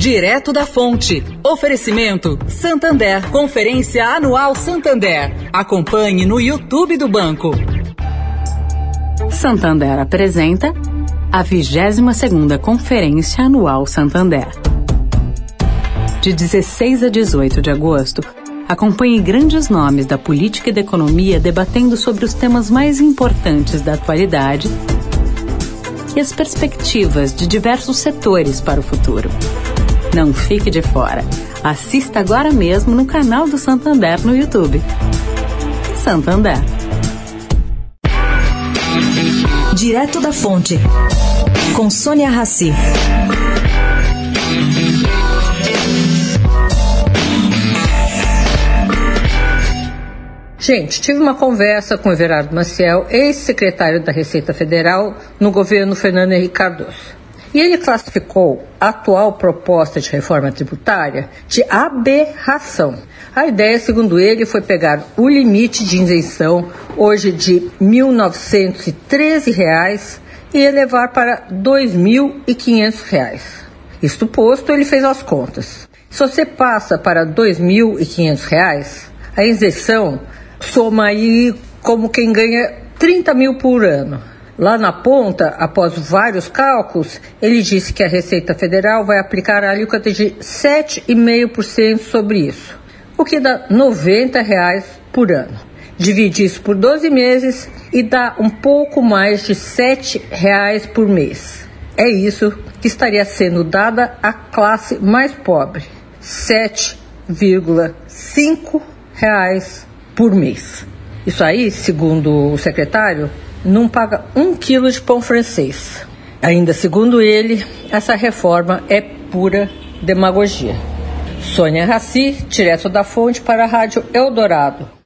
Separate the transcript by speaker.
Speaker 1: Direto da Fonte. Oferecimento Santander. Conferência Anual Santander. Acompanhe no YouTube do banco.
Speaker 2: Santander apresenta a 22ª Conferência Anual Santander. De 16 a 18 de agosto, acompanhe grandes nomes da política e da economia debatendo sobre os temas mais importantes da atualidade e as perspectivas de diversos setores para o futuro. Não fique de fora. Assista agora mesmo no canal do Santander no YouTube. Santander.
Speaker 3: Direto da Fonte, com Sônia Rassi.
Speaker 4: Gente, tive uma conversa com o Everardo Maciel, ex-secretário da Receita Federal no governo Fernando Henrique Cardoso. E ele classificou a atual proposta de reforma tributária de aberração. A ideia, segundo ele, foi pegar o limite de isenção, hoje de R$ 1.913, e elevar para R$ 2.500. Isto posto, ele fez as contas. Se você passa para R$ 2.500, a isenção soma aí como quem ganha 30 mil por ano. Lá na ponta, após vários cálculos, ele disse que a Receita Federal vai aplicar a alíquota de 7,5% sobre isso, o que dá 90 reais por ano. Divide isso por 12 meses e dá um pouco mais de 7 reais por mês. É isso que estaria sendo dada à classe mais pobre, 7,5 reais por mês. Isso aí, segundo o secretário, não paga um quilo de pão francês. Ainda segundo ele, essa reforma é pura demagogia. Sônia Raci, direto da fonte para a Rádio Eldorado.